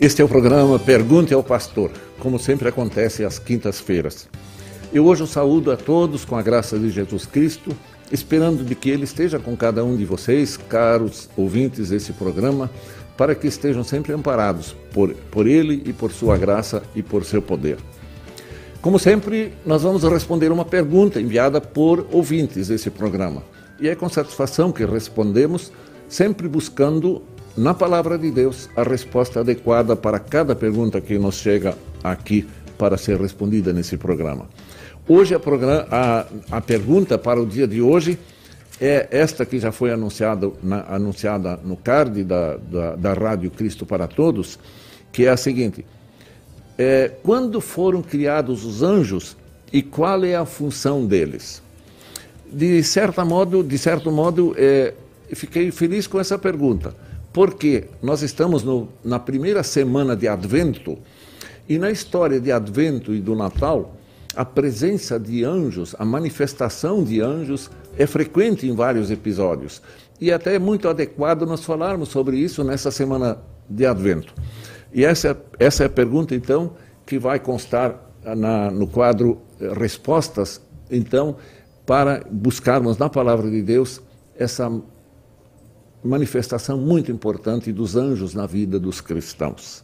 Este é o programa Pergunte ao Pastor, como sempre acontece às quintas-feiras. Eu hoje saúdo a todos com a graça de Jesus Cristo, esperando de que Ele esteja com cada um de vocês, caros ouvintes desse programa, para que estejam sempre amparados por, por Ele e por Sua graça e por seu poder. Como sempre, nós vamos responder uma pergunta enviada por ouvintes desse programa. E é com satisfação que respondemos, sempre buscando na palavra de Deus a resposta adequada para cada pergunta que nos chega aqui para ser respondida nesse programa. Hoje a, programa, a, a pergunta para o dia de hoje é esta que já foi anunciada, na, anunciada no card da, da, da Rádio Cristo para Todos, que é a seguinte: é, quando foram criados os anjos e qual é a função deles? De certa modo, de certo modo, é, fiquei feliz com essa pergunta porque nós estamos no, na primeira semana de Advento e na história de Advento e do Natal, a presença de anjos, a manifestação de anjos é frequente em vários episódios. E até é muito adequado nós falarmos sobre isso nessa semana de Advento. E essa, essa é a pergunta, então, que vai constar na, no quadro eh, Respostas, então, para buscarmos na palavra de Deus essa manifestação muito importante dos anjos na vida dos cristãos.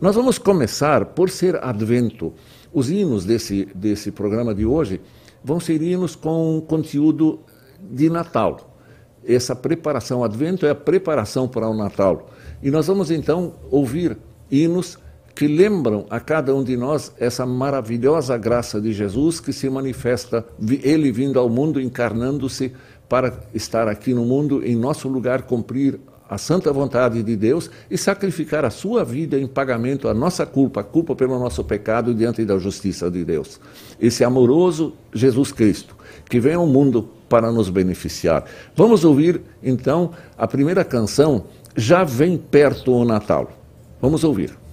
Nós vamos começar por ser advento. Os hinos desse, desse programa de hoje vão ser hinos com conteúdo de Natal. Essa preparação, advento é a preparação para o Natal. E nós vamos então ouvir hinos que lembram a cada um de nós essa maravilhosa graça de Jesus que se manifesta, ele vindo ao mundo, encarnando-se para estar aqui no mundo, em nosso lugar, cumprir a santa vontade de Deus e sacrificar a sua vida em pagamento à nossa culpa, a culpa pelo nosso pecado diante da justiça de Deus. Esse amoroso Jesus Cristo, que vem ao mundo para nos beneficiar. Vamos ouvir, então, a primeira canção, Já Vem Perto o Natal. Vamos ouvir.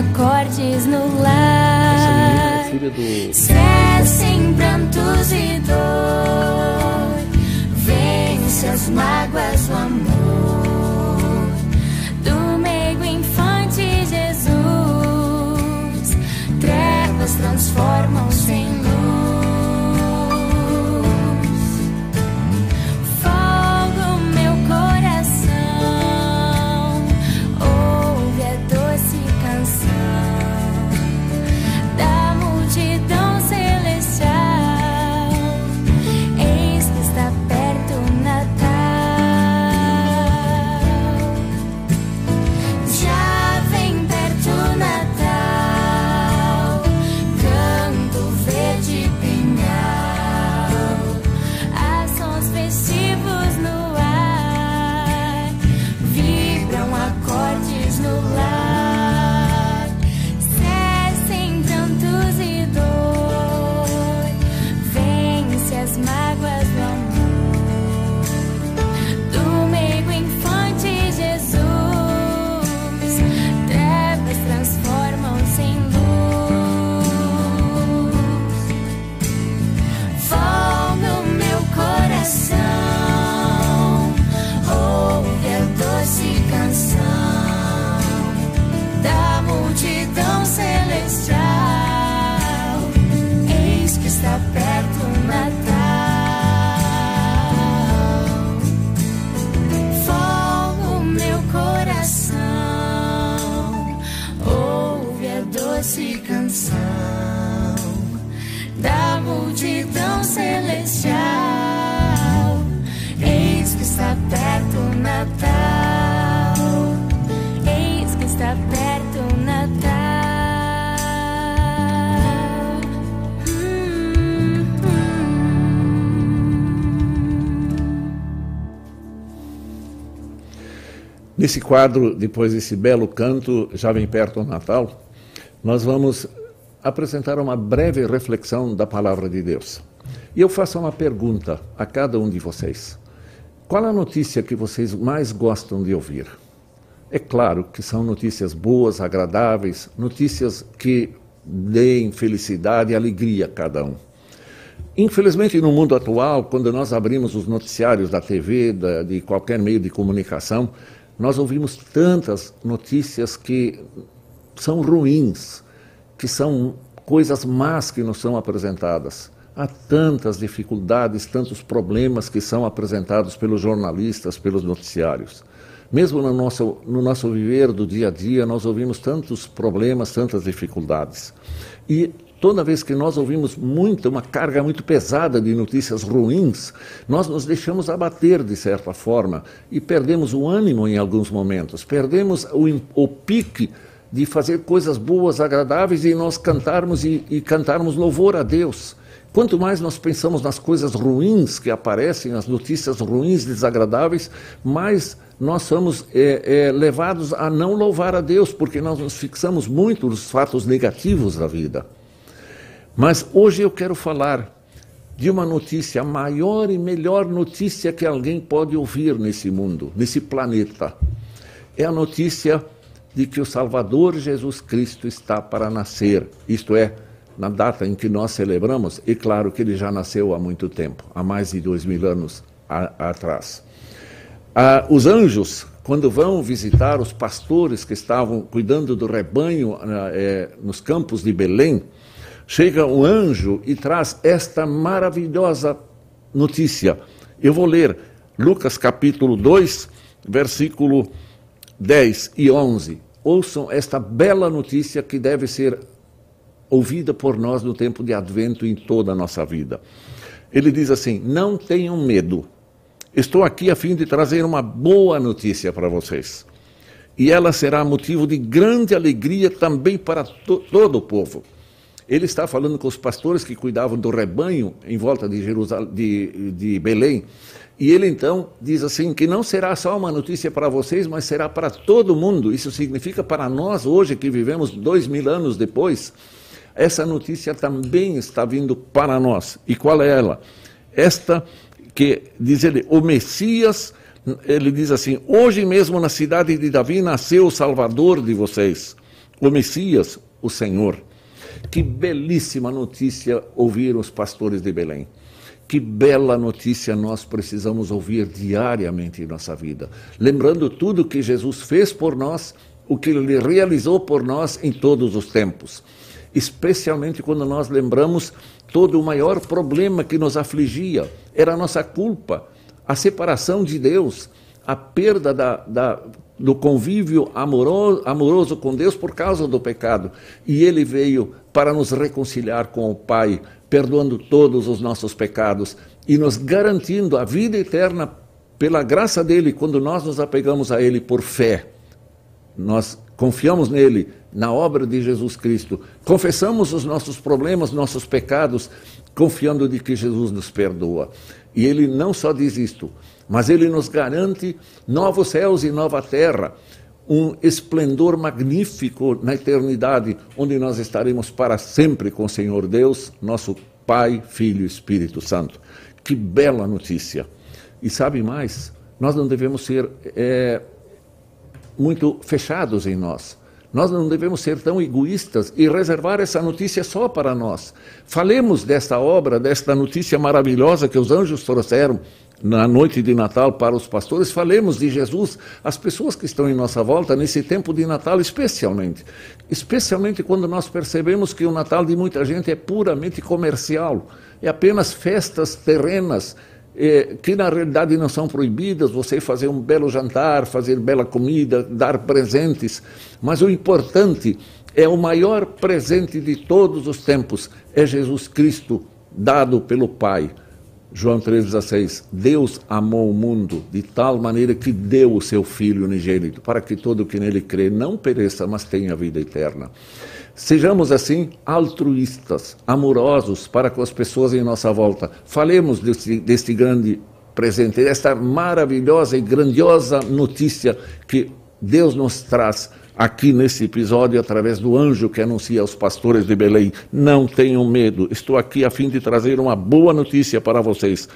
Acordes no lar. Estresse em prantos e dor, vence as mágoas o amor do meigo infante Jesus. Trevas transformam-se em Nesse quadro, depois desse belo canto, já vem perto o Natal, nós vamos apresentar uma breve reflexão da palavra de Deus. E eu faço uma pergunta a cada um de vocês. Qual a notícia que vocês mais gostam de ouvir? É claro que são notícias boas, agradáveis, notícias que deem felicidade e alegria a cada um. Infelizmente, no mundo atual, quando nós abrimos os noticiários da TV, da, de qualquer meio de comunicação, nós ouvimos tantas notícias que são ruins, que são coisas más que nos são apresentadas. Há tantas dificuldades, tantos problemas que são apresentados pelos jornalistas, pelos noticiários. Mesmo no nosso, no nosso viver do dia a dia, nós ouvimos tantos problemas, tantas dificuldades. E toda vez que nós ouvimos muito, uma carga muito pesada de notícias ruins, nós nos deixamos abater de certa forma e perdemos o ânimo em alguns momentos, perdemos o, o pique de fazer coisas boas, agradáveis e nós cantarmos e, e cantarmos louvor a Deus. Quanto mais nós pensamos nas coisas ruins que aparecem, nas notícias ruins, desagradáveis, mais nós somos é, é, levados a não louvar a Deus, porque nós nos fixamos muito nos fatos negativos da vida. Mas hoje eu quero falar de uma notícia, a maior e melhor notícia que alguém pode ouvir nesse mundo, nesse planeta. É a notícia de que o Salvador Jesus Cristo está para nascer, isto é, na data em que nós celebramos, e claro que ele já nasceu há muito tempo, há mais de dois mil anos a, atrás. Ah, os anjos, quando vão visitar os pastores que estavam cuidando do rebanho ah, é, nos campos de Belém, chega um anjo e traz esta maravilhosa notícia. Eu vou ler Lucas capítulo 2, versículo 10 e 11. Ouçam esta bela notícia que deve ser ouvida por nós no tempo de advento em toda a nossa vida. Ele diz assim: Não tenham medo. Estou aqui a fim de trazer uma boa notícia para vocês. E ela será motivo de grande alegria também para to todo o povo. Ele está falando com os pastores que cuidavam do rebanho em volta de, Jerusalém, de, de Belém. E ele então diz assim: que não será só uma notícia para vocês, mas será para todo mundo. Isso significa para nós, hoje que vivemos dois mil anos depois, essa notícia também está vindo para nós. E qual é ela? Esta que diz ele, o Messias, ele diz assim: hoje mesmo na cidade de Davi nasceu o Salvador de vocês, o Messias, o Senhor. Que belíssima notícia ouviram os pastores de Belém. Que bela notícia nós precisamos ouvir diariamente em nossa vida. Lembrando tudo que Jesus fez por nós, o que ele realizou por nós em todos os tempos especialmente quando nós lembramos todo o maior problema que nos afligia, era a nossa culpa, a separação de Deus, a perda da, da, do convívio amoroso, amoroso com Deus por causa do pecado. E Ele veio para nos reconciliar com o Pai, perdoando todos os nossos pecados e nos garantindo a vida eterna pela graça dele, quando nós nos apegamos a Ele por fé. Nós confiamos nele, na obra de Jesus Cristo, confessamos os nossos problemas, nossos pecados, confiando de que Jesus nos perdoa. E ele não só diz isto, mas ele nos garante novos céus e nova terra, um esplendor magnífico na eternidade, onde nós estaremos para sempre com o Senhor Deus, nosso Pai, Filho e Espírito Santo. Que bela notícia! E sabe mais? Nós não devemos ser é, muito fechados em nós. Nós não devemos ser tão egoístas e reservar essa notícia só para nós. Falemos desta obra, desta notícia maravilhosa que os anjos trouxeram na noite de Natal para os pastores. Falemos de Jesus às pessoas que estão em nossa volta nesse tempo de Natal, especialmente. Especialmente quando nós percebemos que o Natal de muita gente é puramente comercial, é apenas festas terrenas é, que na realidade não são proibidas, você fazer um belo jantar, fazer bela comida, dar presentes, mas o importante é o maior presente de todos os tempos, é Jesus Cristo dado pelo Pai. João 3,16: Deus amou o mundo de tal maneira que deu o seu Filho unigênito, para que todo que nele crê não pereça, mas tenha vida eterna. Sejamos assim altruístas, amorosos para com as pessoas em nossa volta. Falemos deste, deste grande presente, desta maravilhosa e grandiosa notícia que Deus nos traz aqui nesse episódio através do anjo que anuncia aos pastores de Belém: não tenham medo, estou aqui a fim de trazer uma boa notícia para vocês.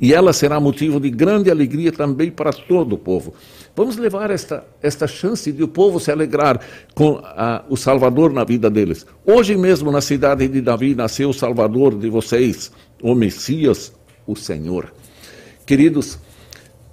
E ela será motivo de grande alegria também para todo o povo. Vamos levar esta, esta chance de o povo se alegrar com a, o Salvador na vida deles. Hoje mesmo, na cidade de Davi, nasceu o Salvador de vocês, o Messias, o Senhor. Queridos,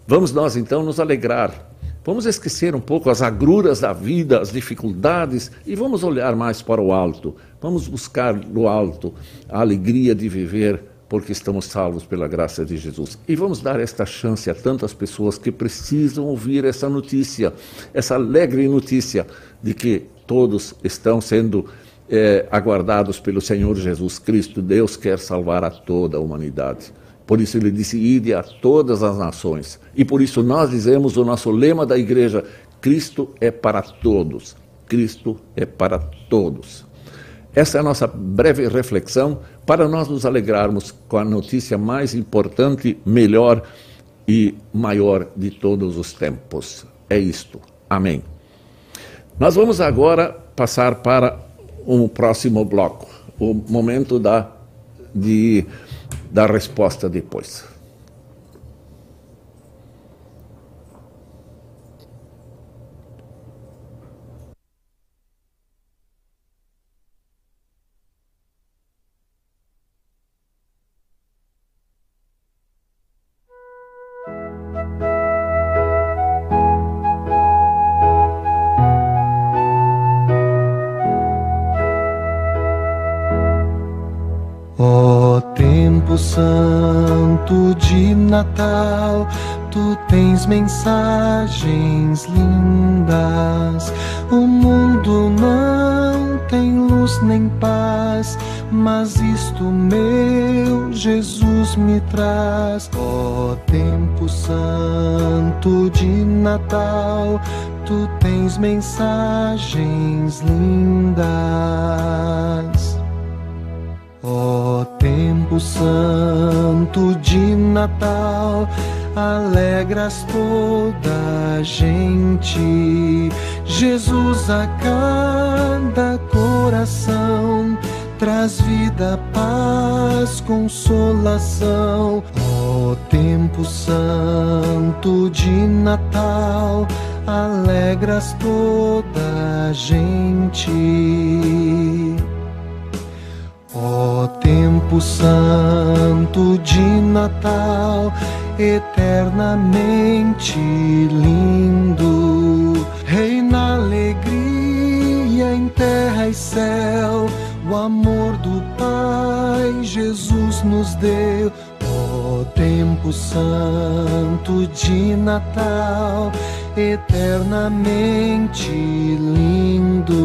vamos nós então nos alegrar. Vamos esquecer um pouco as agruras da vida, as dificuldades e vamos olhar mais para o alto. Vamos buscar no alto a alegria de viver porque estamos salvos pela graça de Jesus. E vamos dar esta chance a tantas pessoas que precisam ouvir essa notícia, essa alegre notícia de que todos estão sendo é, aguardados pelo Senhor Jesus Cristo. Deus quer salvar a toda a humanidade. Por isso ele disse: Ide a todas as nações. E por isso nós dizemos o nosso lema da igreja: Cristo é para todos. Cristo é para todos. Essa é a nossa breve reflexão para nós nos alegrarmos com a notícia mais importante, melhor e maior de todos os tempos. É isto. Amém. Nós vamos agora passar para um próximo bloco, o momento da, de, da resposta depois. Mensagens lindas. O mundo não tem luz nem paz, mas isto meu Jesus me traz. Ó oh, tempo santo de Natal, tu tens mensagens lindas. Ó oh, tempo santo de Natal, alegras toda a gente. Jesus a cada coração traz vida, paz, consolação. Ó oh, tempo santo de Natal, alegras toda a gente. Ó oh, tempo santo de Natal, eternamente lindo, reina alegria em terra e céu, o amor do Pai Jesus nos deu. Ó tempo santo de Natal, eternamente lindo.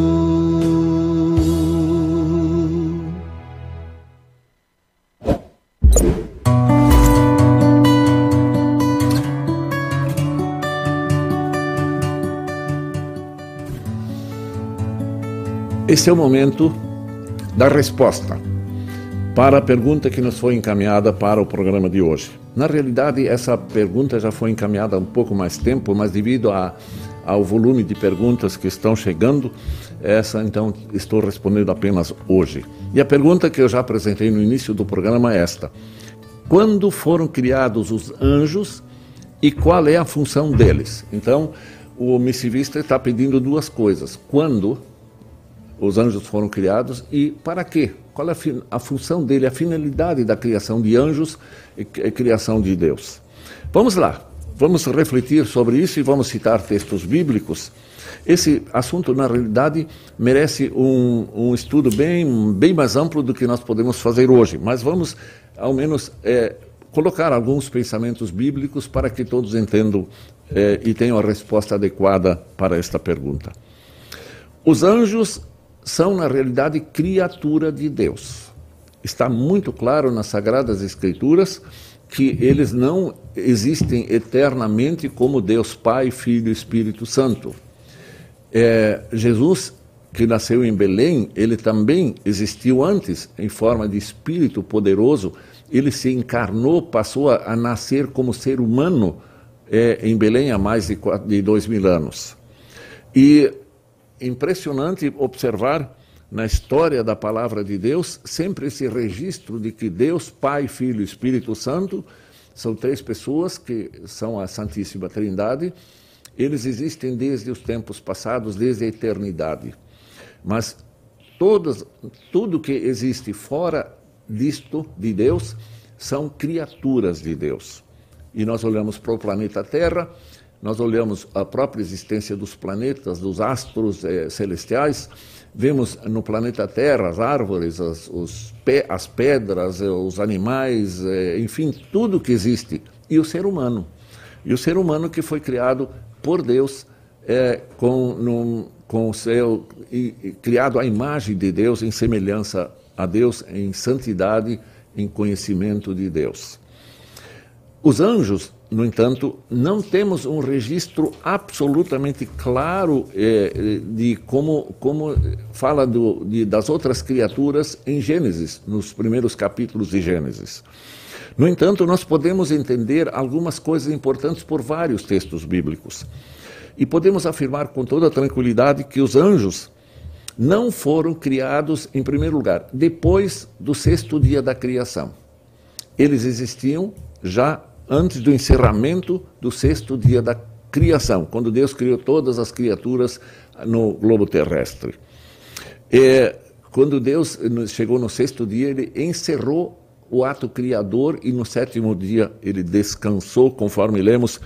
Esse é o momento da resposta para a pergunta que nos foi encaminhada para o programa de hoje. Na realidade, essa pergunta já foi encaminhada há um pouco mais tempo, mas devido a, ao volume de perguntas que estão chegando, essa então estou respondendo apenas hoje. E a pergunta que eu já apresentei no início do programa é esta: Quando foram criados os anjos e qual é a função deles? Então, o missivista está pedindo duas coisas: quando os anjos foram criados e para quê? Qual é a, a função dele, a finalidade da criação de anjos e, criação de Deus? Vamos lá, vamos refletir sobre isso e vamos citar textos bíblicos. Esse assunto, na realidade, merece um, um, estudo bem, bem mais amplo do que nós podemos fazer hoje, mas vamos, ao menos, é, colocar alguns pensamentos bíblicos para que todos entendam é, e tenham a resposta adequada para esta pergunta. Os anjos são, na realidade, criatura de Deus. Está muito claro nas Sagradas Escrituras que eles não existem eternamente como Deus Pai, Filho e Espírito Santo. É, Jesus, que nasceu em Belém, ele também existiu antes em forma de espírito poderoso. Ele se encarnou, passou a, a nascer como ser humano é, em Belém há mais de, de dois mil anos. E impressionante observar na história da palavra de Deus sempre esse registro de que Deus, Pai, Filho e Espírito Santo são três pessoas que são a Santíssima Trindade. Eles existem desde os tempos passados, desde a eternidade. Mas tudo que existe fora disto de Deus são criaturas de Deus. E nós olhamos para o planeta Terra, nós olhamos a própria existência dos planetas, dos astros eh, celestiais, vemos no planeta Terra as árvores, as, os, as pedras, eh, os animais, eh, enfim, tudo que existe, e o ser humano. E o ser humano que foi criado por Deus, com, num, com o seu, e, e, criado à imagem de Deus, em semelhança a Deus, em santidade, em conhecimento de Deus. Os anjos, no entanto, não temos um registro absolutamente claro eh, de como, como fala do, de, das outras criaturas em Gênesis, nos primeiros capítulos de Gênesis. No entanto, nós podemos entender algumas coisas importantes por vários textos bíblicos. E podemos afirmar com toda tranquilidade que os anjos não foram criados, em primeiro lugar, depois do sexto dia da criação. Eles existiam já antes do encerramento do sexto dia da criação, quando Deus criou todas as criaturas no globo terrestre. É, quando Deus chegou no sexto dia, ele encerrou o ato criador e no sétimo dia ele descansou, conforme lemos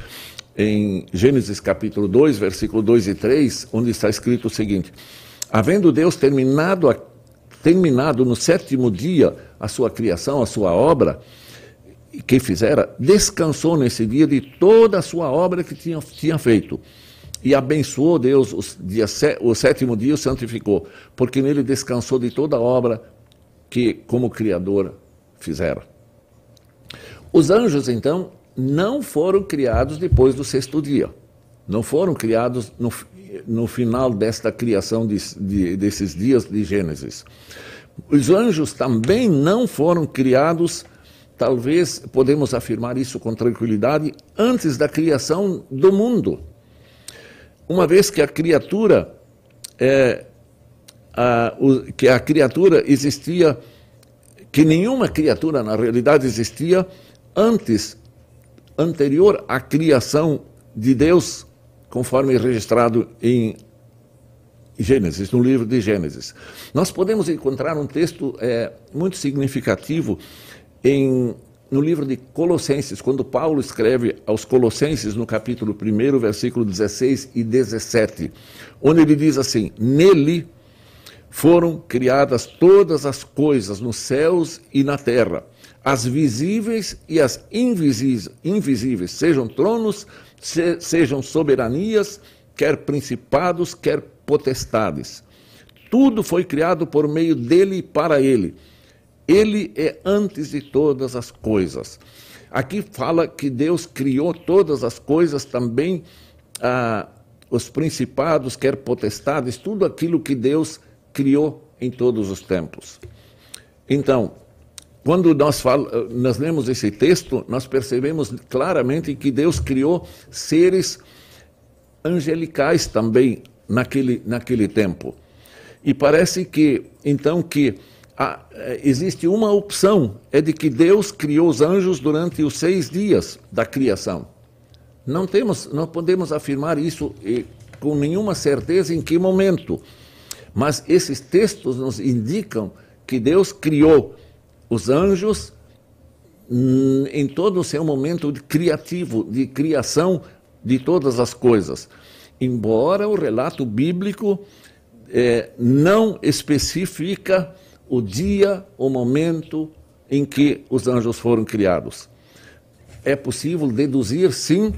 em Gênesis capítulo 2, versículo 2 e 3, onde está escrito o seguinte: Havendo Deus terminado, terminado no sétimo dia a sua criação, a sua obra, que fizera, descansou nesse dia de toda a sua obra que tinha, tinha feito. E abençoou Deus o, dia, o sétimo dia, o santificou, porque nele descansou de toda a obra que, como Criador, fizera. Os anjos, então, não foram criados depois do sexto dia. Não foram criados no, no final desta criação de, de, desses dias de Gênesis. Os anjos também não foram criados talvez podemos afirmar isso com tranquilidade, antes da criação do mundo. Uma vez que a criatura, é, a, o, que a criatura existia, que nenhuma criatura na realidade existia antes, anterior à criação de Deus, conforme registrado em Gênesis, no livro de Gênesis. Nós podemos encontrar um texto é, muito significativo em, no livro de Colossenses, quando Paulo escreve aos Colossenses, no capítulo 1, versículo 16 e 17, onde ele diz assim: Nele foram criadas todas as coisas nos céus e na terra, as visíveis e as invisíveis, sejam tronos, se, sejam soberanias, quer principados, quer potestades. Tudo foi criado por meio dele e para ele ele é antes de todas as coisas. Aqui fala que Deus criou todas as coisas também, ah, os principados, quer potestades, tudo aquilo que Deus criou em todos os tempos. Então, quando nós, fala, nós lemos esse texto, nós percebemos claramente que Deus criou seres angelicais também naquele, naquele tempo. E parece que, então, que é, existe uma opção, é de que Deus criou os anjos durante os seis dias da criação. Não temos, não podemos afirmar isso com nenhuma certeza em que momento, mas esses textos nos indicam que Deus criou os anjos hum, em todo o seu momento de criativo, de criação de todas as coisas. Embora o relato bíblico é, não especifica o dia, o momento em que os anjos foram criados. É possível deduzir, sim,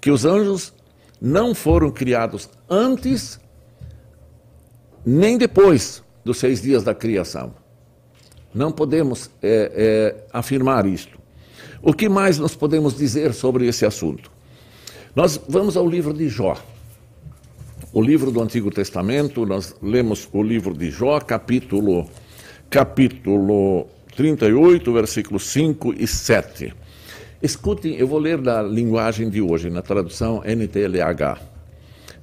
que os anjos não foram criados antes nem depois dos seis dias da criação. Não podemos é, é, afirmar isto. O que mais nós podemos dizer sobre esse assunto? Nós vamos ao livro de Jó. O livro do Antigo Testamento, nós lemos o livro de Jó, capítulo capítulo 38, versículos 5 e 7. Escutem, eu vou ler da linguagem de hoje, na tradução NTLH.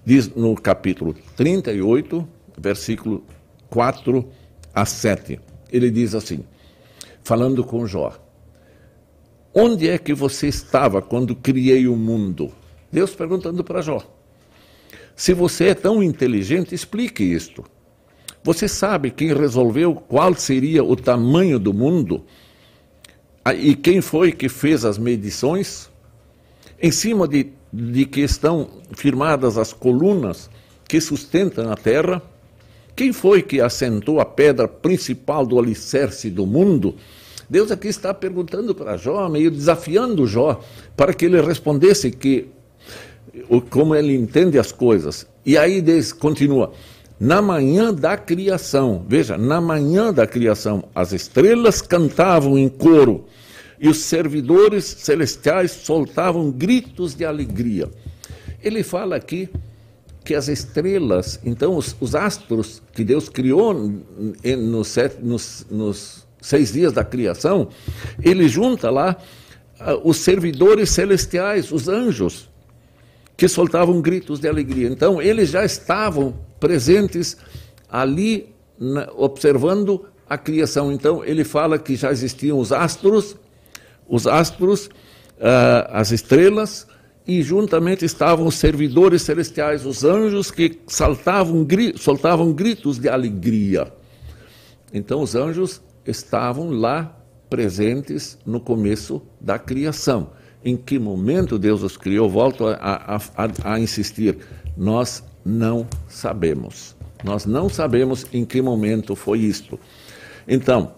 Diz no capítulo 38, versículo 4 a 7. Ele diz assim, falando com Jó: Onde é que você estava quando criei o mundo? Deus perguntando para Jó. Se você é tão inteligente, explique isto. Você sabe quem resolveu qual seria o tamanho do mundo? Ah, e quem foi que fez as medições? Em cima de, de que estão firmadas as colunas que sustentam a terra? Quem foi que assentou a pedra principal do alicerce do mundo? Deus aqui está perguntando para Jó, meio desafiando Jó, para que ele respondesse que como ele entende as coisas. E aí Deus continua: na manhã da criação, veja, na manhã da criação, as estrelas cantavam em coro e os servidores celestiais soltavam gritos de alegria. Ele fala aqui que as estrelas, então os, os astros que Deus criou nos, nos, nos, seis dias da criação, ele junta lá uh, os servidores celestiais, os anjos, que soltavam gritos de alegria. Então eles já estavam presentes ali na, observando a criação. Então ele fala que já existiam os astros, os astros, uh, as estrelas, e juntamente estavam os servidores celestiais, os anjos que saltavam, soltavam gritos de alegria. Então os anjos estavam lá presentes no começo da criação. Em que momento Deus os criou? Volto a, a, a, a insistir. Nós não sabemos. Nós não sabemos em que momento foi isto. Então,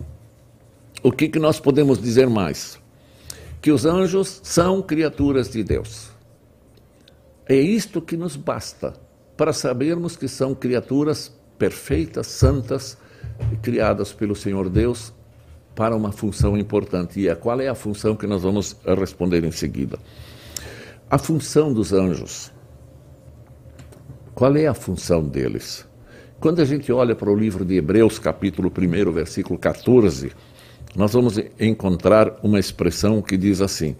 o que, que nós podemos dizer mais? Que os anjos são criaturas de Deus. É isto que nos basta para sabermos que são criaturas perfeitas, santas, criadas pelo Senhor Deus para uma função importante. E é, qual é a função que nós vamos responder em seguida? A função dos anjos qual é a função deles? Quando a gente olha para o livro de Hebreus, capítulo 1, versículo 14, nós vamos encontrar uma expressão que diz assim: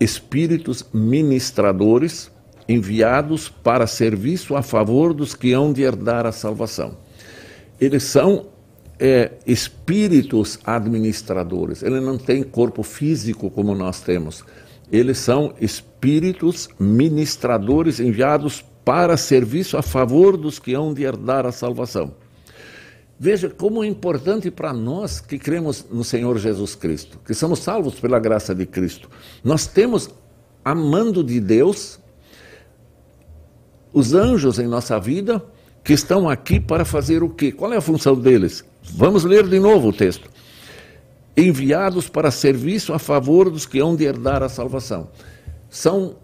Espíritos ministradores enviados para serviço a favor dos que hão de herdar a salvação. Eles são é, espíritos administradores, eles não têm corpo físico como nós temos. Eles são espíritos ministradores enviados para serviço a favor dos que hão de herdar a salvação. Veja como é importante para nós que cremos no Senhor Jesus Cristo, que somos salvos pela graça de Cristo. Nós temos, amando de Deus, os anjos em nossa vida que estão aqui para fazer o quê? Qual é a função deles? Vamos ler de novo o texto. Enviados para serviço a favor dos que hão de herdar a salvação. São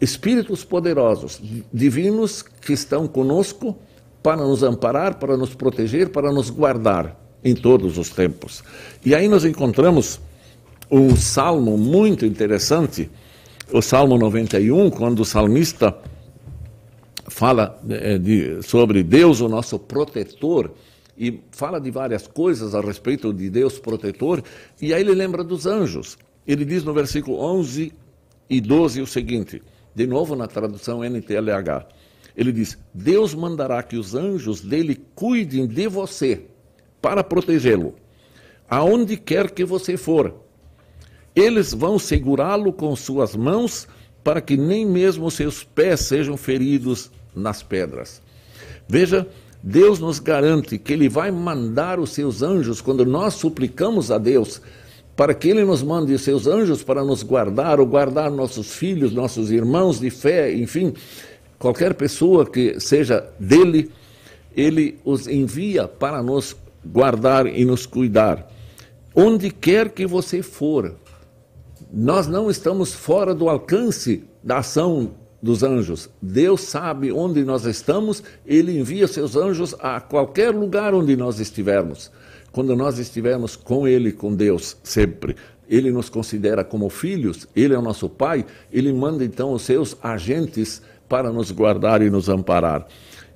espíritos poderosos, divinos, que estão conosco para nos amparar, para nos proteger, para nos guardar em todos os tempos. E aí nós encontramos um salmo muito interessante, o Salmo 91, quando o salmista fala eh, de, sobre Deus, o nosso protetor, e fala de várias coisas a respeito de Deus protetor, e aí ele lembra dos anjos. Ele diz no versículo 11 e 12 o seguinte: de novo na tradução NTLH. Ele diz: Deus mandará que os anjos dele cuidem de você para protegê-lo, aonde quer que você for. Eles vão segurá-lo com suas mãos para que nem mesmo seus pés sejam feridos nas pedras. Veja, Deus nos garante que Ele vai mandar os seus anjos quando nós suplicamos a Deus para que Ele nos mande seus anjos para nos guardar, ou guardar nossos filhos, nossos irmãos de fé, enfim, qualquer pessoa que seja dele, Ele os envia para nos guardar e nos cuidar. Onde quer que você for, nós não estamos fora do alcance da ação dos anjos. Deus sabe onde nós estamos, Ele envia seus anjos a qualquer lugar onde nós estivermos quando nós estivermos com Ele, com Deus, sempre, Ele nos considera como filhos, Ele é o nosso Pai, Ele manda então os seus agentes para nos guardar e nos amparar.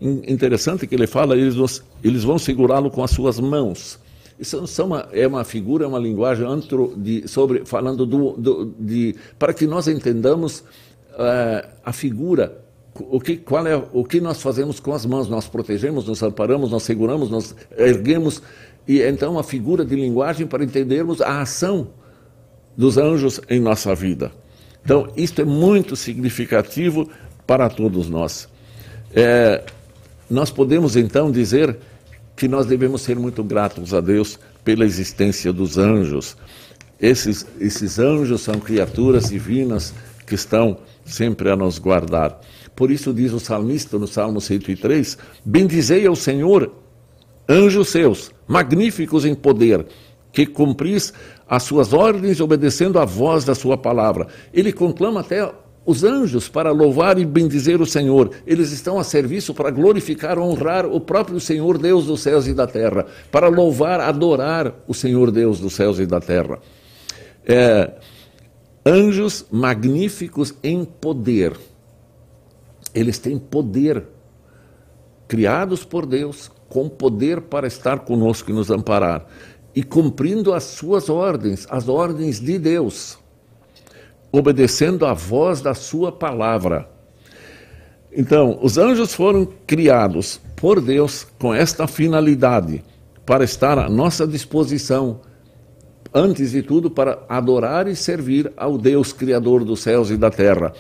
Interessante que ele fala, eles, nos, eles vão segurá-lo com as suas mãos. Isso uma, é uma figura, é uma linguagem antro de, sobre, falando do, do, de, para que nós entendamos uh, a figura o que, qual é, o que nós fazemos com as mãos? Nós protegemos, nos amparamos, nós seguramos, nós erguemos. E então a figura de linguagem para entendermos a ação dos anjos em nossa vida. Então, isto é muito significativo para todos nós. É, nós podemos então dizer que nós devemos ser muito gratos a Deus pela existência dos anjos. Esses, esses anjos são criaturas divinas que estão sempre a nos guardar. Por isso diz o salmista no Salmo 103: Bendizei ao Senhor, anjos seus, magníficos em poder, que cumpris as suas ordens obedecendo à voz da sua palavra. Ele conclama até os anjos para louvar e bendizer o Senhor. Eles estão a serviço para glorificar, honrar o próprio Senhor Deus dos céus e da terra, para louvar, adorar o Senhor Deus dos céus e da terra. É, anjos magníficos em poder. Eles têm poder, criados por Deus, com poder para estar conosco e nos amparar, e cumprindo as suas ordens, as ordens de Deus, obedecendo à voz da sua palavra. Então, os anjos foram criados por Deus com esta finalidade, para estar à nossa disposição, antes de tudo, para adorar e servir ao Deus Criador dos céus e da terra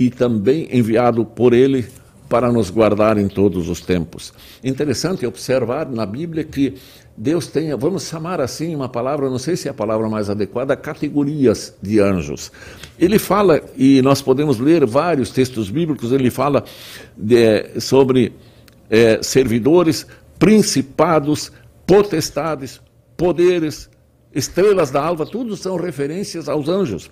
e também enviado por ele para nos guardar em todos os tempos. Interessante observar na Bíblia que Deus tem, vamos chamar assim uma palavra, não sei se é a palavra mais adequada, categorias de anjos. Ele fala, e nós podemos ler vários textos bíblicos, ele fala de, sobre é, servidores, principados, potestades, poderes, estrelas da alva, tudo são referências aos anjos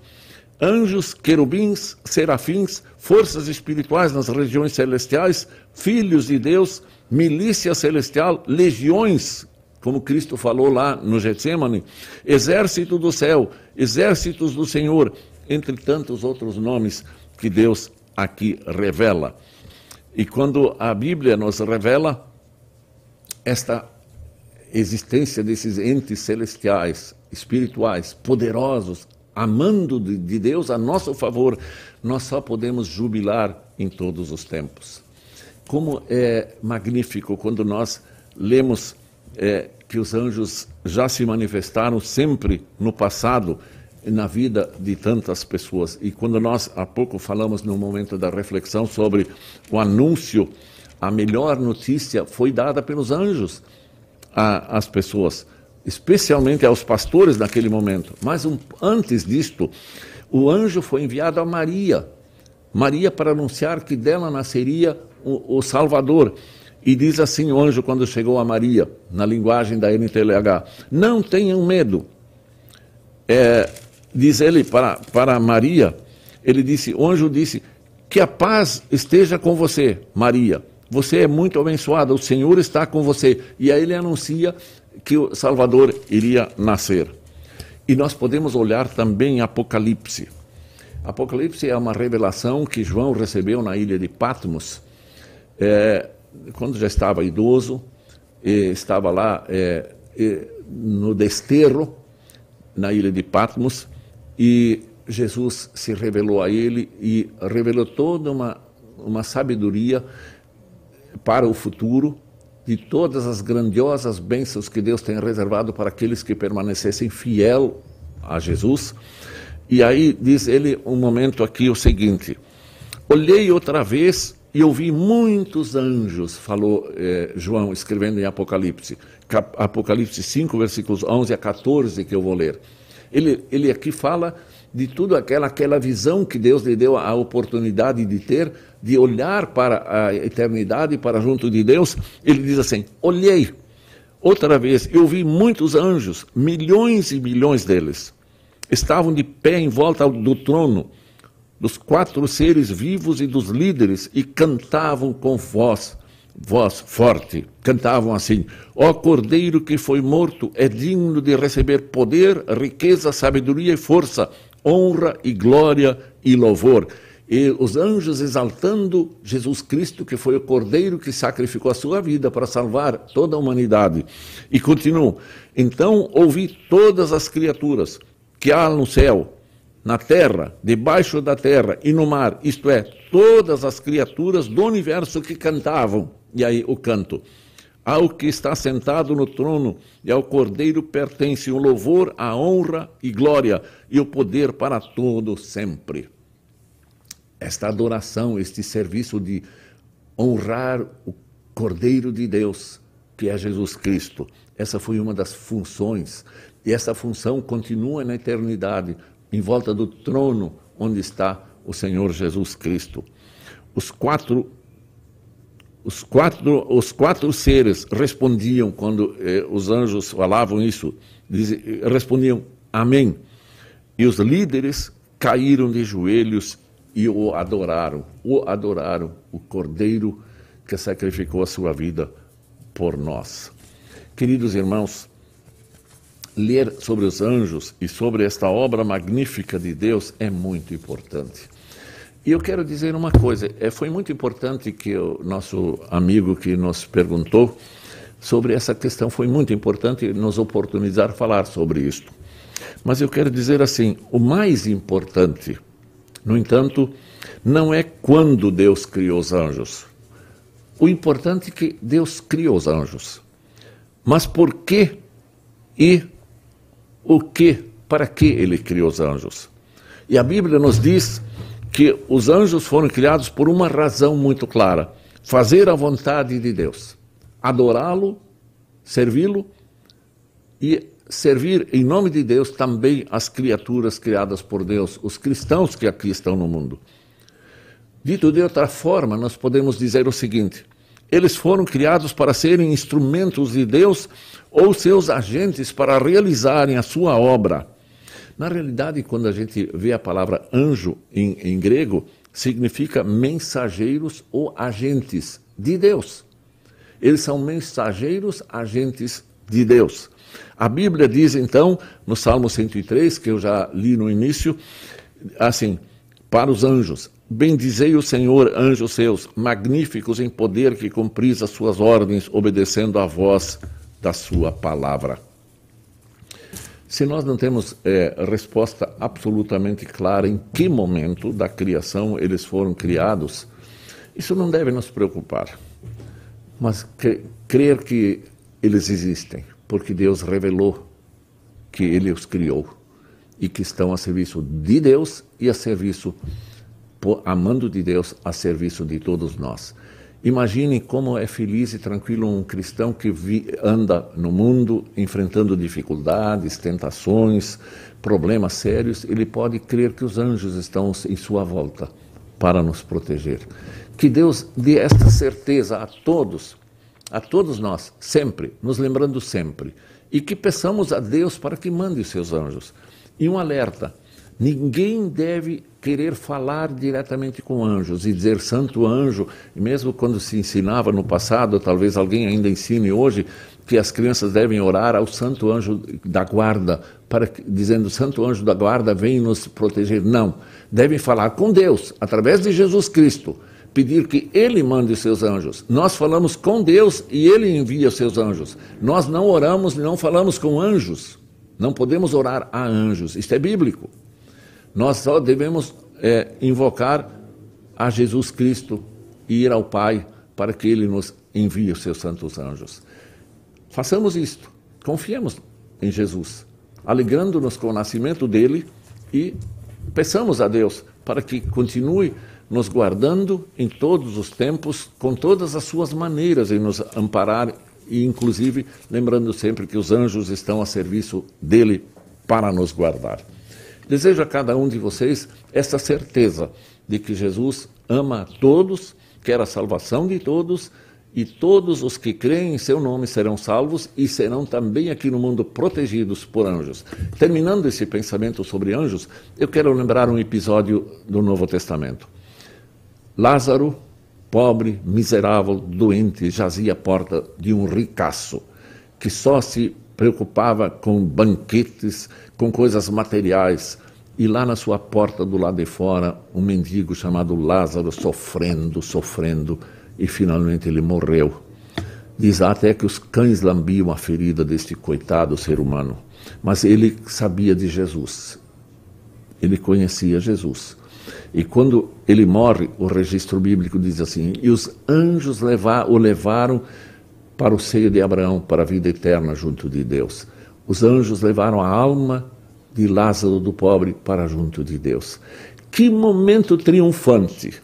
anjos, querubins, serafins, forças espirituais nas regiões celestiais, filhos de Deus, milícia celestial, legiões, como Cristo falou lá no Getsemane, exército do céu, exércitos do Senhor, entre tantos outros nomes que Deus aqui revela. E quando a Bíblia nos revela esta existência desses entes celestiais, espirituais, poderosos, amando de Deus a nosso favor, nós só podemos jubilar em todos os tempos. Como é magnífico quando nós lemos é, que os anjos já se manifestaram sempre no passado na vida de tantas pessoas. E quando nós há pouco falamos no momento da reflexão sobre o anúncio, a melhor notícia foi dada pelos anjos às pessoas especialmente aos pastores naquele momento. Mas um, antes disto, o anjo foi enviado a Maria, Maria para anunciar que dela nasceria o, o Salvador. E diz assim o anjo quando chegou a Maria, na linguagem da NTLH: Não tenham medo. É, diz ele para, para Maria, ele disse, o anjo disse, que a paz esteja com você, Maria. Você é muito abençoada, o Senhor está com você. E aí ele anuncia que o Salvador iria nascer. E nós podemos olhar também Apocalipse. Apocalipse é uma revelação que João recebeu na ilha de Patmos, é, quando já estava idoso, estava lá é, no desterro, na ilha de Patmos, e Jesus se revelou a ele e revelou toda uma, uma sabedoria para o futuro de todas as grandiosas bênçãos que Deus tem reservado para aqueles que permanecessem fiel a Jesus. E aí diz ele um momento aqui o seguinte: olhei outra vez e ouvi muitos anjos, falou eh, João escrevendo em Apocalipse, Apocalipse 5, versículos 11 a 14, que eu vou ler. Ele, ele aqui fala de tudo aquela, aquela visão que Deus lhe deu a oportunidade de ter, de olhar para a eternidade, para junto de Deus, ele diz assim: Olhei. Outra vez, eu vi muitos anjos, milhões e milhões deles, estavam de pé em volta do trono, dos quatro seres vivos e dos líderes, e cantavam com voz, voz forte, cantavam assim: Ó Cordeiro que foi morto, é digno de receber poder, riqueza, sabedoria e força honra e glória e louvor. E os anjos exaltando Jesus Cristo, que foi o Cordeiro que sacrificou a sua vida para salvar toda a humanidade. E continuam: Então ouvi todas as criaturas que há no céu na terra, debaixo da terra e no mar, isto é, todas as criaturas do universo que cantavam. E aí o canto. Ao que está sentado no trono e ao Cordeiro pertence o louvor, a honra e glória e o poder para todo sempre. Esta adoração, este serviço de honrar o Cordeiro de Deus, que é Jesus Cristo, essa foi uma das funções e essa função continua na eternidade, em volta do trono onde está o Senhor Jesus Cristo. Os quatro os quatro, os quatro seres respondiam quando eh, os anjos falavam isso, diziam, respondiam Amém. E os líderes caíram de joelhos e o adoraram, o adoraram, o Cordeiro que sacrificou a sua vida por nós. Queridos irmãos, ler sobre os anjos e sobre esta obra magnífica de Deus é muito importante. E eu quero dizer uma coisa: é, foi muito importante que o nosso amigo que nos perguntou sobre essa questão, foi muito importante nos oportunizar falar sobre isto. Mas eu quero dizer assim: o mais importante, no entanto, não é quando Deus criou os anjos. O importante é que Deus criou os anjos. Mas por que e o que, para que ele criou os anjos. E a Bíblia nos diz que os anjos foram criados por uma razão muito clara: fazer a vontade de Deus, adorá-lo, servi-lo e servir em nome de Deus também as criaturas criadas por Deus, os cristãos que aqui estão no mundo. Dito de outra forma, nós podemos dizer o seguinte: eles foram criados para serem instrumentos de Deus ou seus agentes para realizarem a sua obra. Na realidade, quando a gente vê a palavra anjo em, em grego, significa mensageiros ou agentes de Deus. Eles são mensageiros, agentes de Deus. A Bíblia diz então, no Salmo 103, que eu já li no início, assim: para os anjos, bendizei o Senhor, anjos seus, magníficos em poder que cumpris as suas ordens, obedecendo à voz da sua palavra. Se nós não temos é, resposta absolutamente clara em que momento da criação eles foram criados, isso não deve nos preocupar. Mas crer que eles existem, porque Deus revelou que Ele os criou e que estão a serviço de Deus e a serviço, amando de Deus, a serviço de todos nós. Imaginem como é feliz e tranquilo um cristão que vi, anda no mundo enfrentando dificuldades, tentações, problemas sérios. Ele pode crer que os anjos estão em sua volta para nos proteger. Que Deus dê esta certeza a todos, a todos nós, sempre, nos lembrando sempre. E que peçamos a Deus para que mande os seus anjos. E um alerta: ninguém deve querer falar diretamente com anjos e dizer santo anjo, e mesmo quando se ensinava no passado, talvez alguém ainda ensine hoje, que as crianças devem orar ao santo anjo da guarda, para dizendo santo anjo da guarda vem nos proteger. Não, devem falar com Deus, através de Jesus Cristo, pedir que ele mande os seus anjos. Nós falamos com Deus e ele envia os seus anjos. Nós não oramos, não falamos com anjos. Não podemos orar a anjos. Isto é bíblico. Nós só devemos é, invocar a Jesus Cristo e ir ao Pai para que Ele nos envie os seus santos anjos. Façamos isto, confiemos em Jesus, alegrando-nos com o nascimento dele e peçamos a Deus para que continue nos guardando em todos os tempos, com todas as suas maneiras em nos amparar e, inclusive, lembrando sempre que os anjos estão a serviço dele para nos guardar. Desejo a cada um de vocês essa certeza de que Jesus ama a todos, quer a salvação de todos, e todos os que creem em seu nome serão salvos e serão também aqui no mundo protegidos por anjos. Terminando esse pensamento sobre anjos, eu quero lembrar um episódio do Novo Testamento. Lázaro, pobre, miserável, doente, jazia à porta de um ricaço que só se preocupava com banquetes, com coisas materiais. E lá na sua porta, do lado de fora, um mendigo chamado Lázaro sofrendo, sofrendo, e finalmente ele morreu. Diz até que os cães lambiam a ferida deste coitado ser humano. Mas ele sabia de Jesus. ele conhecia Jesus. E quando ele morre, o registro bíblico diz assim: E os anjos levar, o levaram para o seio de Abraão, para a vida eterna junto de Deus. Os anjos levaram a alma de Lázaro do pobre para junto de Deus. Que momento triunfante!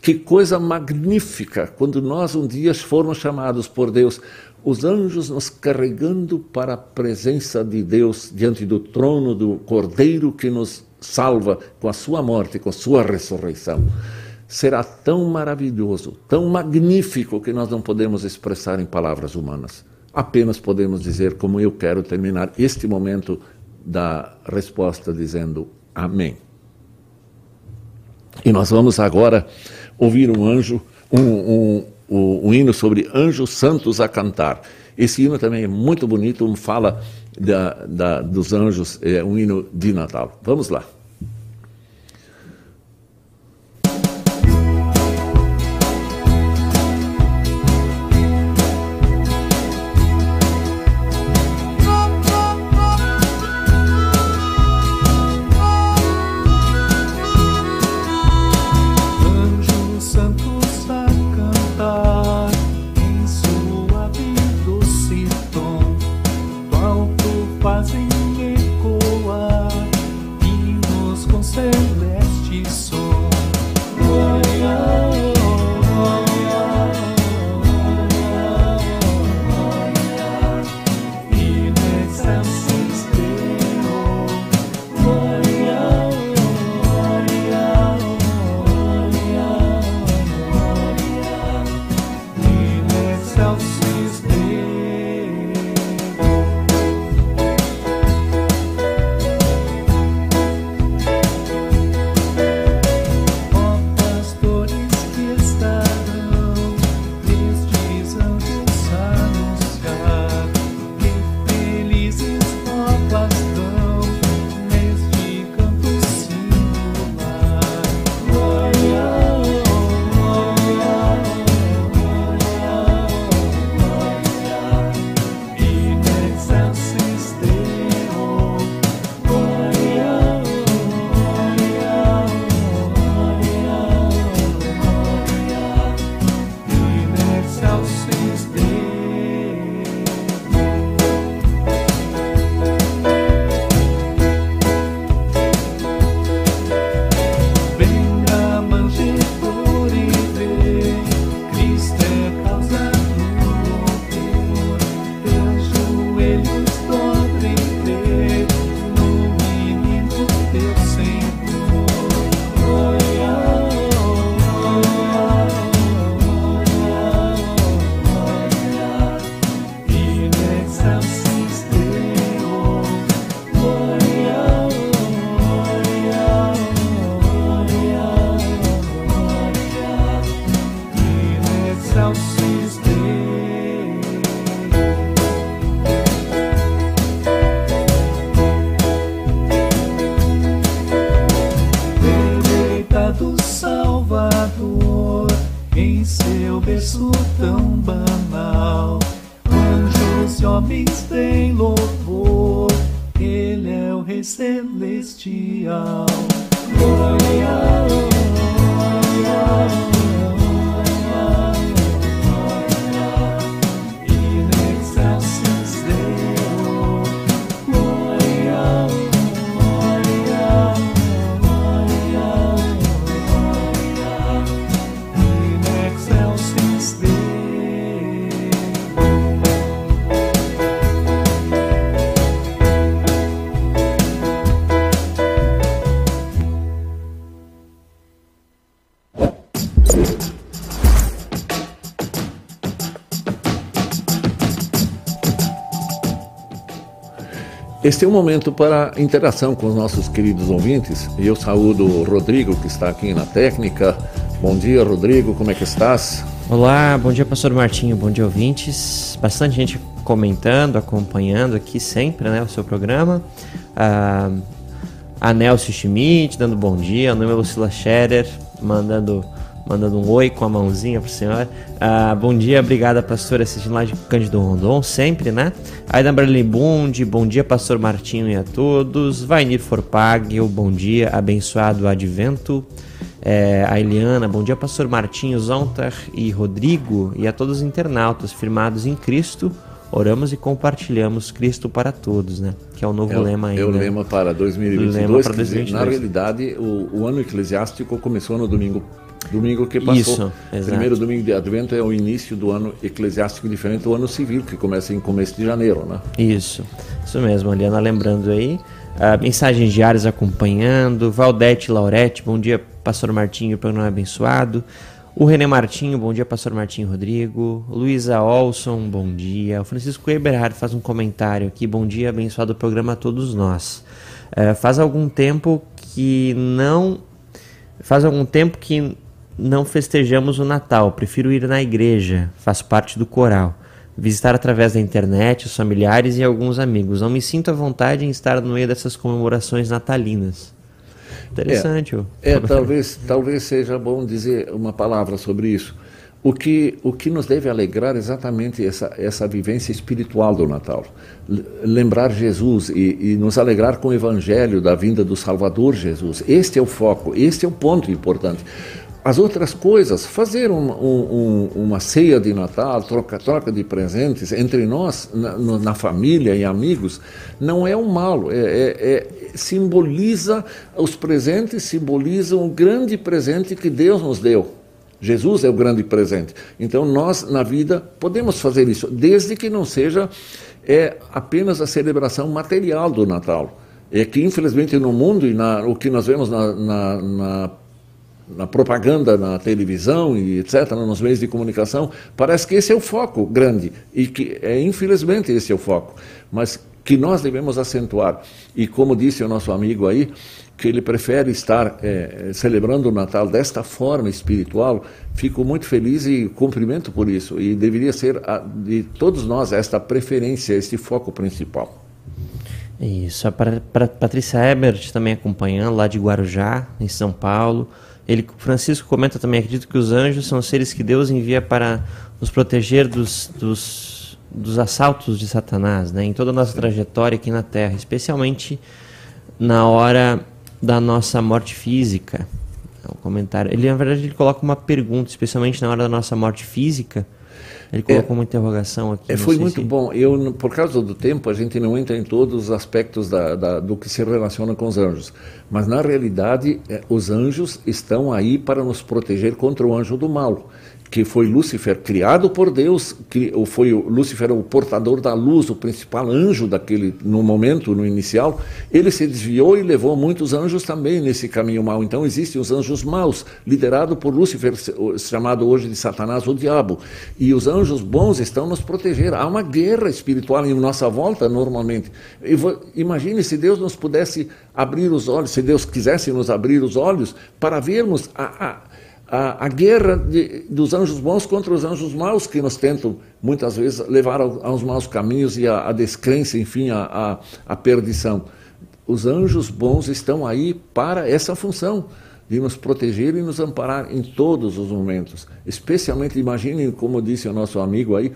Que coisa magnífica quando nós um dia formos chamados por Deus, os anjos nos carregando para a presença de Deus diante do trono do Cordeiro que nos salva com a sua morte, com a sua ressurreição. Será tão maravilhoso, tão magnífico que nós não podemos expressar em palavras humanas. Apenas podemos dizer como eu quero terminar este momento da resposta dizendo amém. E nós vamos agora ouvir um anjo, um, um, um, um hino sobre anjos santos a cantar. Esse hino também é muito bonito, fala da, da, dos anjos, é um hino de Natal. Vamos lá. Este é um momento para interação com os nossos queridos ouvintes. Eu saúdo o Rodrigo, que está aqui na técnica. Bom dia, Rodrigo, como é que estás? Olá, bom dia, pastor Martinho, bom dia, ouvintes. Bastante gente comentando, acompanhando aqui sempre né, o seu programa. Ah, a Nelson Schmidt dando bom dia, a Número Lucila Scherer mandando mandando um oi com a mãozinha pro senhor. Ah, bom dia, obrigada, pastor, assistindo lá de Cândido Rondon, sempre, né? Aidan Bradley Bund, bom dia, pastor Martinho e a todos. Vainir Forpag, bom dia, abençoado advento. É, a Eliana, bom dia, pastor Martinho, Zontar e Rodrigo e a todos os internautas firmados em Cristo oramos e compartilhamos Cristo para todos, né? Que é o novo é, lema ainda. É o lema para 2022. Lema para 2022. Dizer, na realidade, o, o, ano eclesiástico começou no domingo domingo que passou. Isso, exato. Primeiro domingo de Advento é o início do ano eclesiástico diferente do ano civil, que começa em começo de janeiro, né? Isso, isso mesmo, Aliana lembrando aí. Uh, mensagens diárias acompanhando. Valdete Laurete, bom dia, pastor Martinho, programa abençoado. O René Martinho, bom dia, pastor Martinho Rodrigo. Luísa Olson, bom dia. O Francisco Eberhard faz um comentário aqui. Bom dia, abençoado programa a todos nós. É, faz algum tempo que não. Faz algum tempo que não festejamos o Natal. Prefiro ir na igreja. Faço parte do coral. Visitar através da internet os familiares e alguns amigos. Não me sinto à vontade em estar no meio dessas comemorações natalinas. Interessante. É, é talvez, talvez seja bom dizer uma palavra sobre isso. O que, o que nos deve alegrar é exatamente essa, essa vivência espiritual do Natal. Lembrar Jesus e, e, nos alegrar com o Evangelho da vinda do Salvador Jesus. Este é o foco, este é o ponto importante. As outras coisas, fazer um, um, uma ceia de Natal, troca, troca de presentes entre nós, na, na família e amigos, não é um mal, é, é, é, simboliza, os presentes simbolizam o grande presente que Deus nos deu. Jesus é o grande presente. Então nós, na vida, podemos fazer isso, desde que não seja é, apenas a celebração material do Natal. É que, infelizmente, no mundo e na, o que nós vemos na, na, na na propaganda, na televisão e etc., nos meios de comunicação, parece que esse é o foco grande e que, é, infelizmente, esse é o foco, mas que nós devemos acentuar. E como disse o nosso amigo aí, que ele prefere estar é, celebrando o Natal desta forma espiritual, fico muito feliz e cumprimento por isso. E deveria ser a, de todos nós esta preferência, este foco principal. Isso, para Patrícia Ebert também acompanhando, lá de Guarujá, em São Paulo. Ele, Francisco comenta também, acredito que os anjos são seres que Deus envia para nos proteger dos, dos, dos assaltos de Satanás, né? em toda a nossa trajetória aqui na Terra, especialmente na hora da nossa morte física. É um comentário. Ele, na verdade, ele coloca uma pergunta, especialmente na hora da nossa morte física, ele colocou é, uma interrogação aqui. É, foi muito se... bom. Eu, por causa do tempo, a gente não entra em todos os aspectos da, da, do que se relaciona com os anjos. Mas, na realidade, é, os anjos estão aí para nos proteger contra o anjo do mal que foi Lúcifer criado por Deus, que foi Lúcifer o portador da luz, o principal anjo daquele no momento, no inicial, ele se desviou e levou muitos anjos também nesse caminho mau. Então existem os anjos maus, liderado por Lúcifer, chamado hoje de Satanás, o diabo. E os anjos bons estão nos proteger. Há uma guerra espiritual em nossa volta normalmente. Imagine se Deus nos pudesse abrir os olhos, se Deus quisesse nos abrir os olhos para vermos a, a a, a guerra de, dos anjos bons contra os anjos maus que nos tentam muitas vezes levar ao, aos maus caminhos e à descrença, enfim, à perdição. Os anjos bons estão aí para essa função de nos proteger e nos amparar em todos os momentos. Especialmente, imaginem, como disse o nosso amigo aí,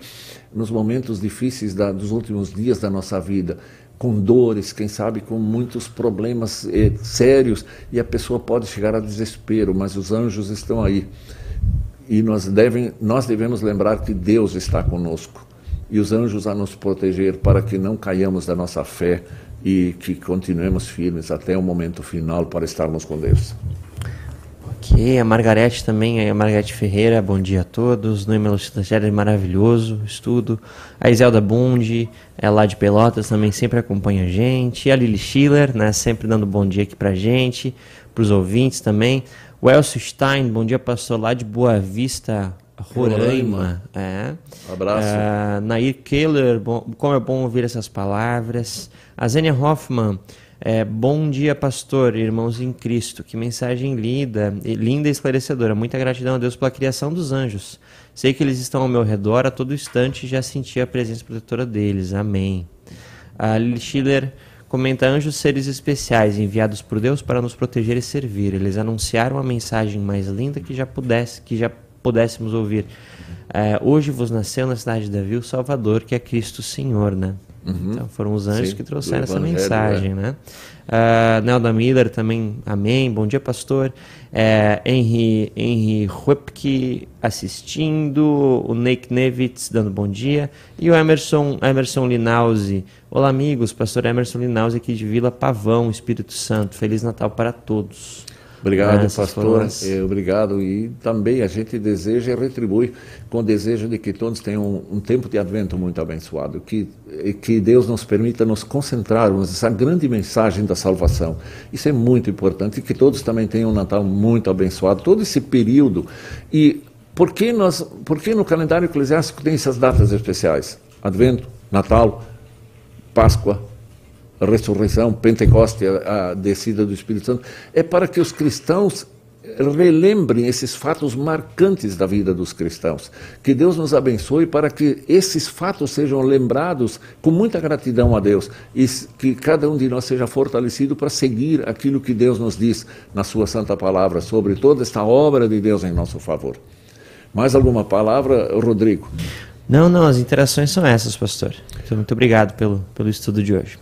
nos momentos difíceis da, dos últimos dias da nossa vida com dores, quem sabe com muitos problemas eh, sérios, e a pessoa pode chegar a desespero, mas os anjos estão aí. E nós, devem, nós devemos lembrar que Deus está conosco e os anjos a nos proteger para que não caiamos da nossa fé e que continuemos firmes até o momento final para estarmos com Deus. Ok, a Margarete também, a Margarete Ferreira, bom dia a todos. Noemi Lucida maravilhoso, estudo. A Iselda Bundi, é lá de Pelotas, também sempre acompanha a gente. E a Lili Schiller, né, sempre dando bom dia aqui pra gente, pros ouvintes também. O Elcio Stein, bom dia, pastor, lá de Boa Vista, Roraima. É. abraço. Uh, Nair Keller, bom, como é bom ouvir essas palavras. A Zênia Hoffman, é, bom dia, pastor, irmãos em Cristo. Que mensagem linda, linda e esclarecedora. Muita gratidão a Deus pela criação dos anjos. Sei que eles estão ao meu redor a todo instante e já senti a presença protetora deles. Amém. A Lili Schiller comenta anjos seres especiais enviados por Deus para nos proteger e servir. Eles anunciaram a mensagem mais linda que já pudesse, que já pudéssemos ouvir. É, hoje vos nasceu na cidade de Davi o Salvador, que é Cristo Senhor, né? Uhum. Então foram os anjos Sim, que trouxeram essa mensagem, é. né? Uh, Nelda Miller também, amém. Bom dia, pastor. É, Henry, Henry Ruepke assistindo. O Nick Nevitz dando bom dia. E o Emerson, Emerson Linauzi. Olá, amigos. Pastor Emerson Linauzi aqui de Vila Pavão, Espírito Santo. Feliz Natal para todos. Obrigado, pastor. É, obrigado. E também a gente deseja e retribui com o desejo de que todos tenham um, um tempo de advento muito abençoado. Que, que Deus nos permita nos concentrarmos nessa grande mensagem da salvação. Isso é muito importante. E que todos também tenham um Natal muito abençoado. Todo esse período. E por que, nós, por que no calendário eclesiástico tem essas datas especiais? Advento, Natal, Páscoa, a ressurreição, Pentecoste, a, a descida do Espírito Santo, é para que os cristãos relembrem esses fatos marcantes da vida dos cristãos. Que Deus nos abençoe para que esses fatos sejam lembrados com muita gratidão a Deus e que cada um de nós seja fortalecido para seguir aquilo que Deus nos diz na Sua Santa Palavra sobre toda esta obra de Deus em nosso favor. Mais alguma palavra, Rodrigo? Não, não, as interações são essas, pastor. Então, muito obrigado pelo, pelo estudo de hoje.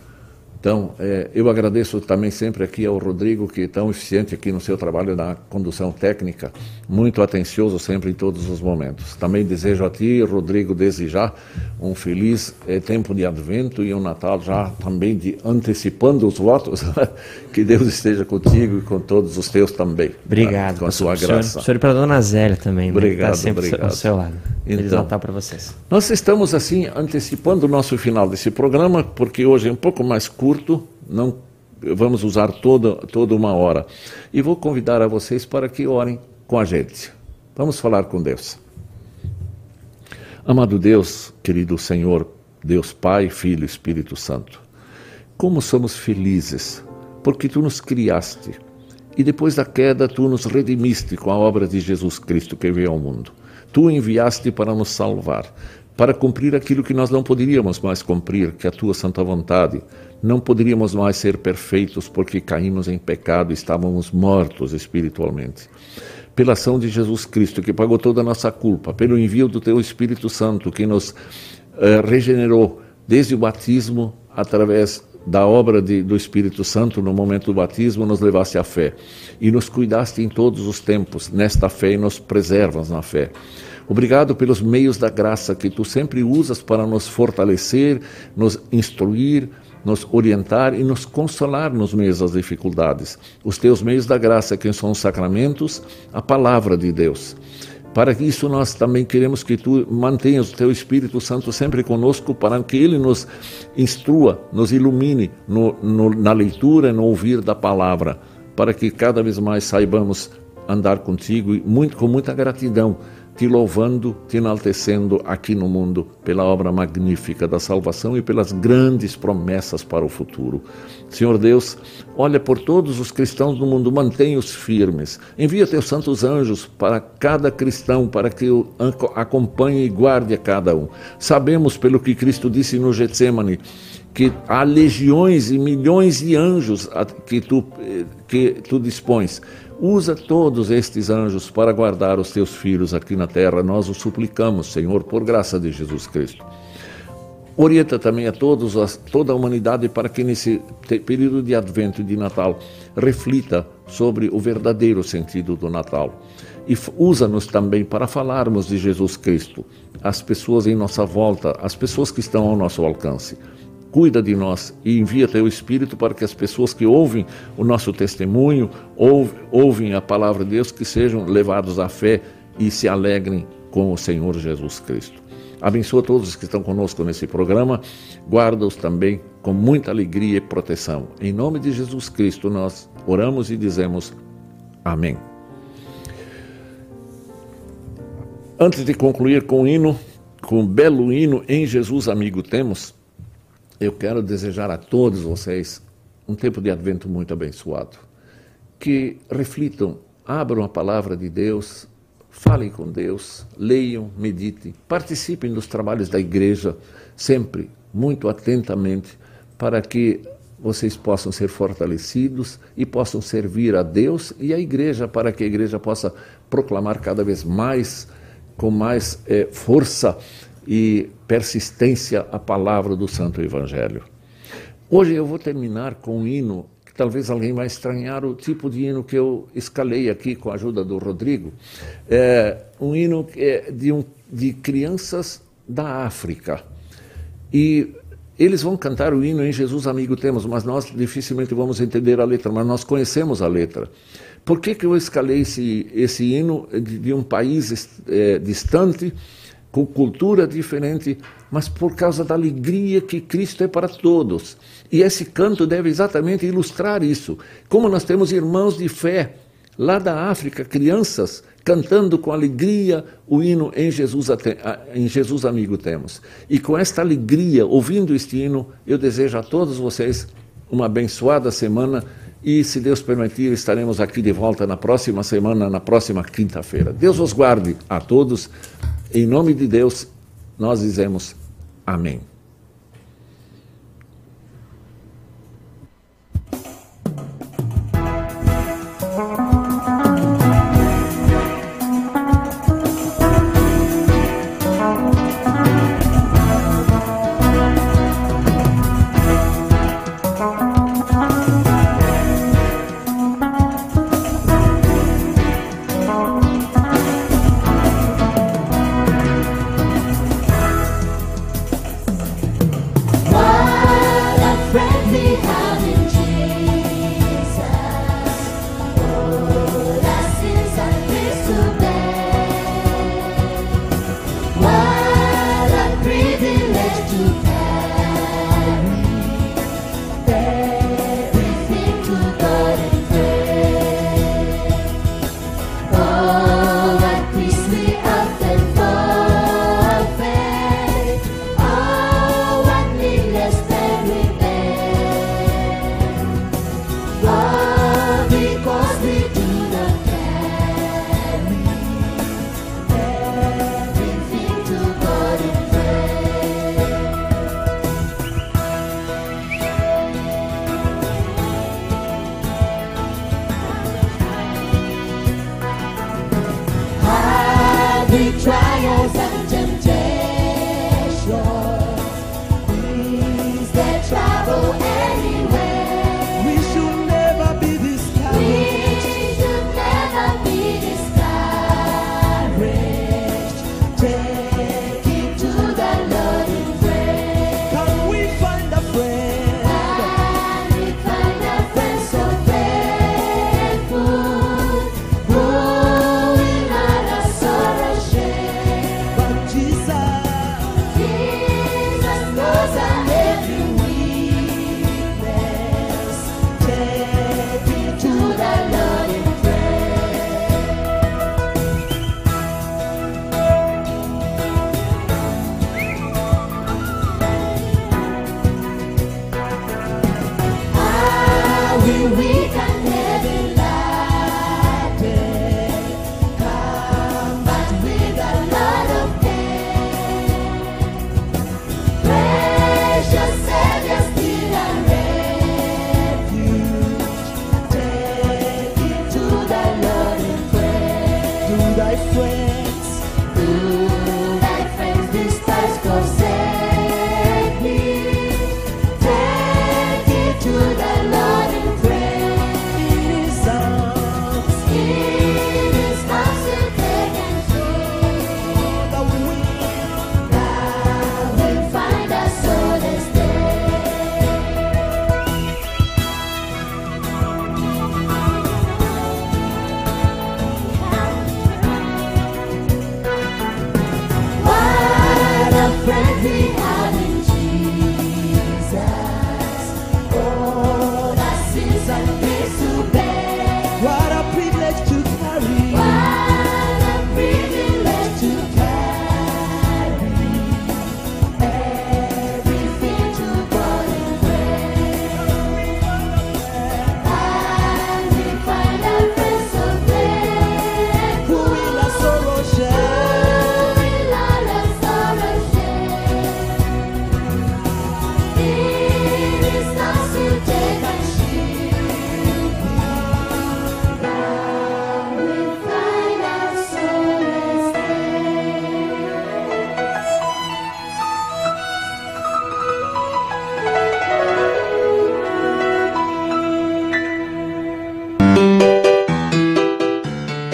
Então, é, eu agradeço também sempre aqui ao Rodrigo, que é tão eficiente aqui no seu trabalho na condução técnica, muito atencioso sempre em todos os momentos. Também desejo a ti, Rodrigo, desde já, um feliz é, tempo de advento e um Natal já também de antecipando os votos. que Deus esteja contigo e com todos os teus também. Obrigado. Com a sua graça. O senhor, para a dona Zélia também. Obrigado, né, tá sempre obrigado. ao seu lado. Feliz Então, Natal para vocês. Nós estamos assim antecipando o nosso final desse programa, porque hoje é um pouco mais curto, não vamos usar toda, toda uma hora. E vou convidar a vocês para que orem com a gente. Vamos falar com Deus. Amado Deus, querido Senhor, Deus Pai, Filho Espírito Santo, como somos felizes, porque tu nos criaste e depois da queda tu nos redimiste com a obra de Jesus Cristo que veio ao mundo. Tu enviaste para nos salvar, para cumprir aquilo que nós não poderíamos mais cumprir, que é a tua santa vontade. Não poderíamos mais ser perfeitos porque caímos em pecado, estávamos mortos espiritualmente. Pela ação de Jesus Cristo, que pagou toda a nossa culpa, pelo envio do teu Espírito Santo, que nos eh, regenerou desde o batismo através da obra de, do Espírito Santo no momento do batismo, nos levaste à fé e nos cuidaste em todos os tempos nesta fé e nos preservas na fé. Obrigado pelos meios da graça que tu sempre usas para nos fortalecer, nos instruir, nos orientar e nos consolar nos meios das dificuldades. Os teus meios da graça, que são os sacramentos, a palavra de Deus. Para isso, nós também queremos que tu mantenhas o teu Espírito Santo sempre conosco, para que ele nos instrua, nos ilumine no, no, na leitura e no ouvir da palavra, para que cada vez mais saibamos andar contigo e muito, com muita gratidão te louvando, te enaltecendo aqui no mundo pela obra magnífica da salvação e pelas grandes promessas para o futuro. Senhor Deus, olha por todos os cristãos do mundo, mantenha-os firmes. Envia teus santos anjos para cada cristão, para que o acompanhe e guarde a cada um. Sabemos, pelo que Cristo disse no Getsemane, que há legiões e milhões de anjos que tu, eh, que tu dispões. Usa todos estes anjos para guardar os teus filhos aqui na terra. Nós o suplicamos, Senhor, por graça de Jesus Cristo. Orienta também a todos, a toda a humanidade, para que nesse período de Advento e de Natal reflita sobre o verdadeiro sentido do Natal. E usa-nos também para falarmos de Jesus Cristo às pessoas em nossa volta, às pessoas que estão ao nosso alcance cuida de nós e envia teu Espírito para que as pessoas que ouvem o nosso testemunho, ouvem a palavra de Deus, que sejam levados à fé e se alegrem com o Senhor Jesus Cristo. Abençoa todos que estão conosco nesse programa, guarda-os também com muita alegria e proteção. Em nome de Jesus Cristo nós oramos e dizemos amém. Antes de concluir com o hino, com o belo hino Em Jesus Amigo Temos, eu quero desejar a todos vocês um tempo de advento muito abençoado. Que reflitam, abram a palavra de Deus, falem com Deus, leiam, meditem, participem dos trabalhos da igreja, sempre muito atentamente, para que vocês possam ser fortalecidos e possam servir a Deus e a igreja, para que a igreja possa proclamar cada vez mais, com mais eh, força e persistência, a palavra do Santo Evangelho. Hoje eu vou terminar com um hino que talvez alguém vai estranhar o tipo de hino que eu escalei aqui com a ajuda do Rodrigo. É um hino é de, um, de crianças da África. E eles vão cantar o hino em Jesus Amigo Temos, mas nós dificilmente vamos entender a letra, mas nós conhecemos a letra. Por que, que eu escalei esse, esse hino de, de um país é, distante, com cultura diferente, mas por causa da alegria que Cristo é para todos? E esse canto deve exatamente ilustrar isso. Como nós temos irmãos de fé lá da África, crianças cantando com alegria o hino em Jesus, em Jesus Amigo Temos. E com esta alegria, ouvindo este hino, eu desejo a todos vocês uma abençoada semana e, se Deus permitir, estaremos aqui de volta na próxima semana, na próxima quinta-feira. Deus os guarde a todos. Em nome de Deus, nós dizemos amém.